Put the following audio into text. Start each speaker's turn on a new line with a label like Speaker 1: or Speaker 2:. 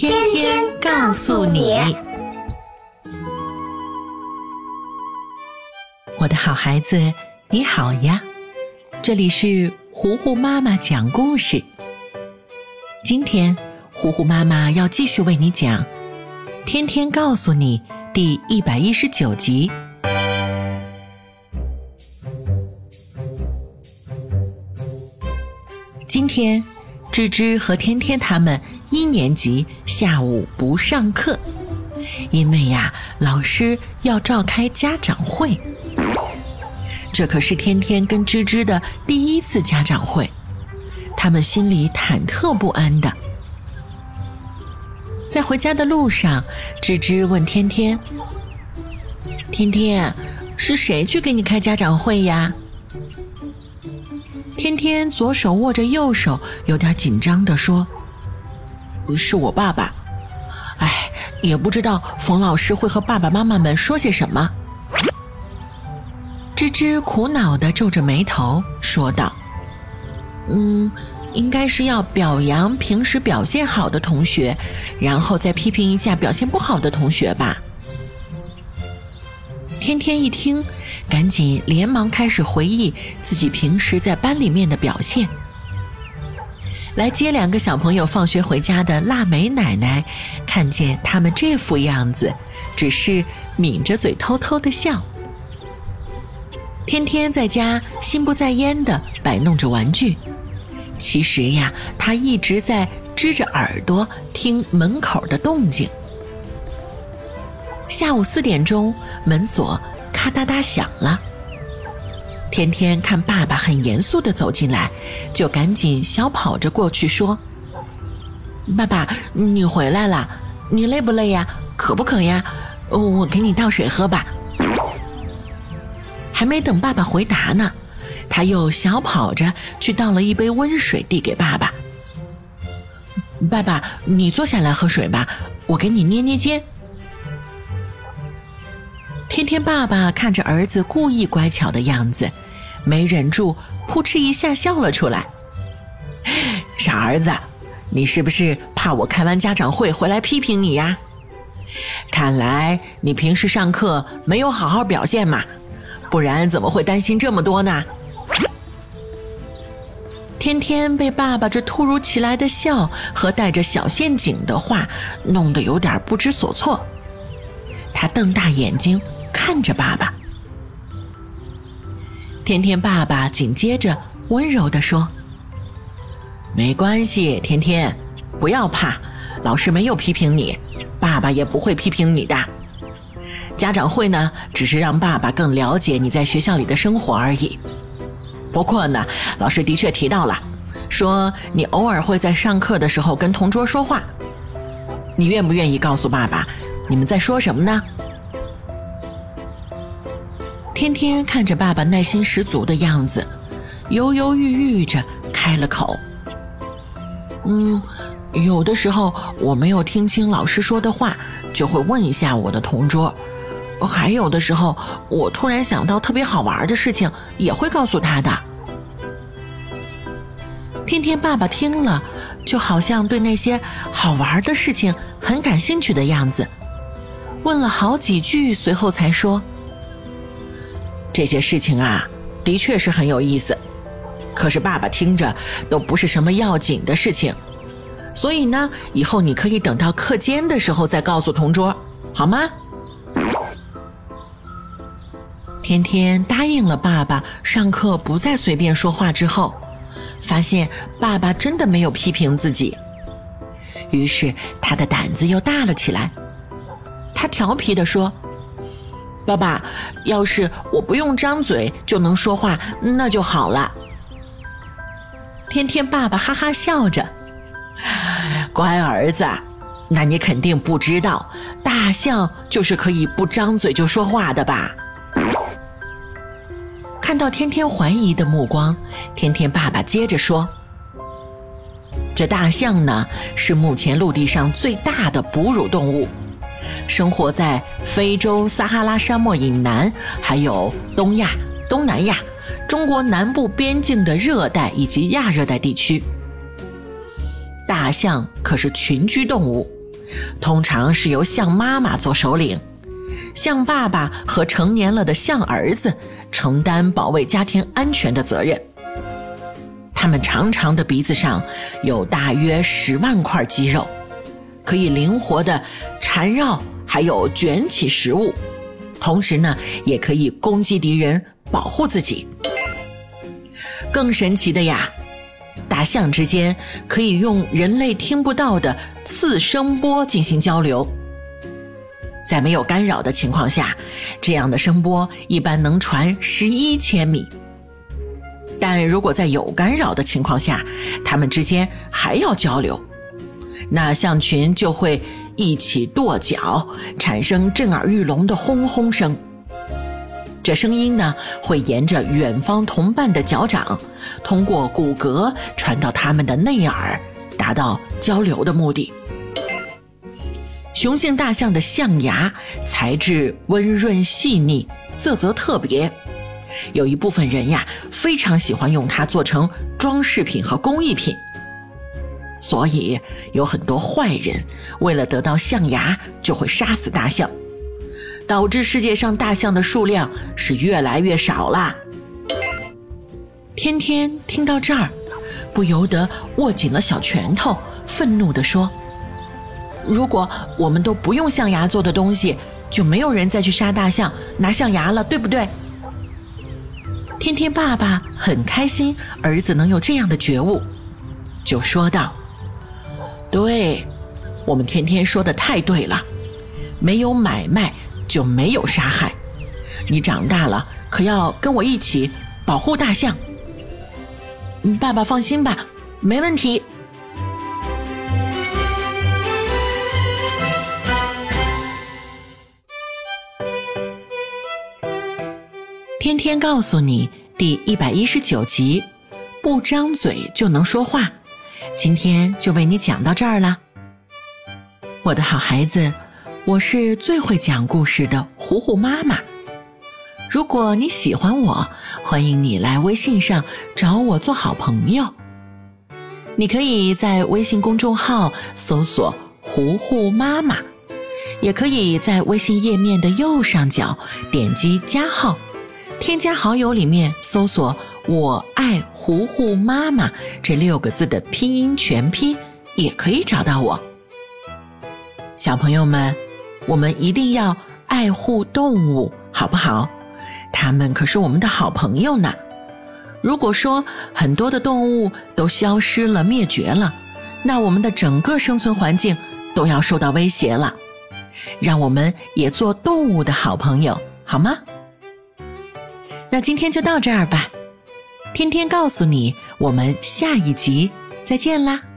Speaker 1: 天天告诉你，我的好孩子，你好呀！这里是糊糊妈妈讲故事。今天，糊糊妈妈要继续为你讲《天天告诉你》第一百一十九集。今天，芝芝和天天他们。一年级下午不上课，因为呀，老师要召开家长会。这可是天天跟芝芝的第一次家长会，他们心里忐忑不安的。在回家的路上，芝芝问天天：“天天，是谁去给你开家长会呀？”天天左手握着右手，有点紧张的说。是我爸爸，哎，也不知道冯老师会和爸爸妈妈们说些什么。芝芝苦恼的皱着眉头说道：“嗯，应该是要表扬平时表现好的同学，然后再批评一下表现不好的同学吧。”天天一听，赶紧连忙开始回忆自己平时在班里面的表现。来接两个小朋友放学回家的腊梅奶奶，看见他们这副样子，只是抿着嘴偷偷的笑。天天在家心不在焉的摆弄着玩具，其实呀，他一直在支着耳朵听门口的动静。下午四点钟，门锁咔哒哒响了。天天看爸爸很严肃的走进来，就赶紧小跑着过去说：“爸爸，你回来了，你累不累呀？渴不渴呀？我给你倒水喝吧。”还没等爸爸回答呢，他又小跑着去倒了一杯温水递给爸爸。“爸爸，你坐下来喝水吧，我给你捏捏肩。”天天爸爸看着儿子故意乖巧的样子，没忍住，扑哧一下笑了出来。傻儿子，你是不是怕我开完家长会回来批评你呀？看来你平时上课没有好好表现嘛，不然怎么会担心这么多呢？天天被爸爸这突如其来的笑和带着小陷阱的话弄得有点不知所措，他瞪大眼睛。看着爸爸，天天爸爸紧接着温柔地说：“没关系，天天，不要怕，老师没有批评你，爸爸也不会批评你的。家长会呢，只是让爸爸更了解你在学校里的生活而已。不过呢，老师的确提到了，说你偶尔会在上课的时候跟同桌说话，你愿不愿意告诉爸爸，你们在说什么呢？”天天看着爸爸耐心十足的样子，犹犹豫豫着开了口：“嗯，有的时候我没有听清老师说的话，就会问一下我的同桌；还有的时候，我突然想到特别好玩的事情，也会告诉他的。”天天爸爸听了，就好像对那些好玩的事情很感兴趣的样子，问了好几句，随后才说。这些事情啊，的确是很有意思，可是爸爸听着都不是什么要紧的事情，所以呢，以后你可以等到课间的时候再告诉同桌，好吗？天天答应了爸爸，上课不再随便说话之后，发现爸爸真的没有批评自己，于是他的胆子又大了起来，他调皮的说。爸爸，要是我不用张嘴就能说话，那就好了。天天爸爸哈哈笑着，乖儿子，那你肯定不知道，大象就是可以不张嘴就说话的吧？看到天天怀疑的目光，天天爸爸接着说：“这大象呢，是目前陆地上最大的哺乳动物，生活在非洲撒哈拉沙漠以南，还有东亚、东南亚、中国南部边境的热带以及亚热带地区。大象可是群居动物。”通常是由象妈妈做首领，象爸爸和成年了的象儿子承担保卫家庭安全的责任。它们长长的鼻子上有大约十万块肌肉，可以灵活的缠绕，还有卷起食物，同时呢，也可以攻击敌人，保护自己。更神奇的呀！大象之间可以用人类听不到的次声波进行交流，在没有干扰的情况下，这样的声波一般能传十一千米。但如果在有干扰的情况下，它们之间还要交流，那象群就会一起跺脚，产生震耳欲聋的轰轰声。这声音呢，会沿着远方同伴的脚掌，通过骨骼传到他们的内耳，达到交流的目的。雄性大象的象牙材质温润细腻，色泽特别，有一部分人呀非常喜欢用它做成装饰品和工艺品，所以有很多坏人为了得到象牙，就会杀死大象。导致世界上大象的数量是越来越少啦。天天听到这儿，不由得握紧了小拳头，愤怒地说：“如果我们都不用象牙做的东西，就没有人再去杀大象拿象牙了，对不对？”天天爸爸很开心儿子能有这样的觉悟，就说道：“对，我们天天说的太对了，没有买卖。”就没有杀害。你长大了可要跟我一起保护大象。爸爸放心吧，没问题。天天告诉你第一百一十九集，不张嘴就能说话。今天就为你讲到这儿了，我的好孩子。我是最会讲故事的糊糊妈妈。如果你喜欢我，欢迎你来微信上找我做好朋友。你可以在微信公众号搜索“糊糊妈妈”，也可以在微信页面的右上角点击加号，添加好友里面搜索“我爱糊糊妈妈”这六个字的拼音全拼，也可以找到我。小朋友们。我们一定要爱护动物，好不好？它们可是我们的好朋友呢。如果说很多的动物都消失了、灭绝了，那我们的整个生存环境都要受到威胁了。让我们也做动物的好朋友，好吗？那今天就到这儿吧。天天告诉你，我们下一集再见啦。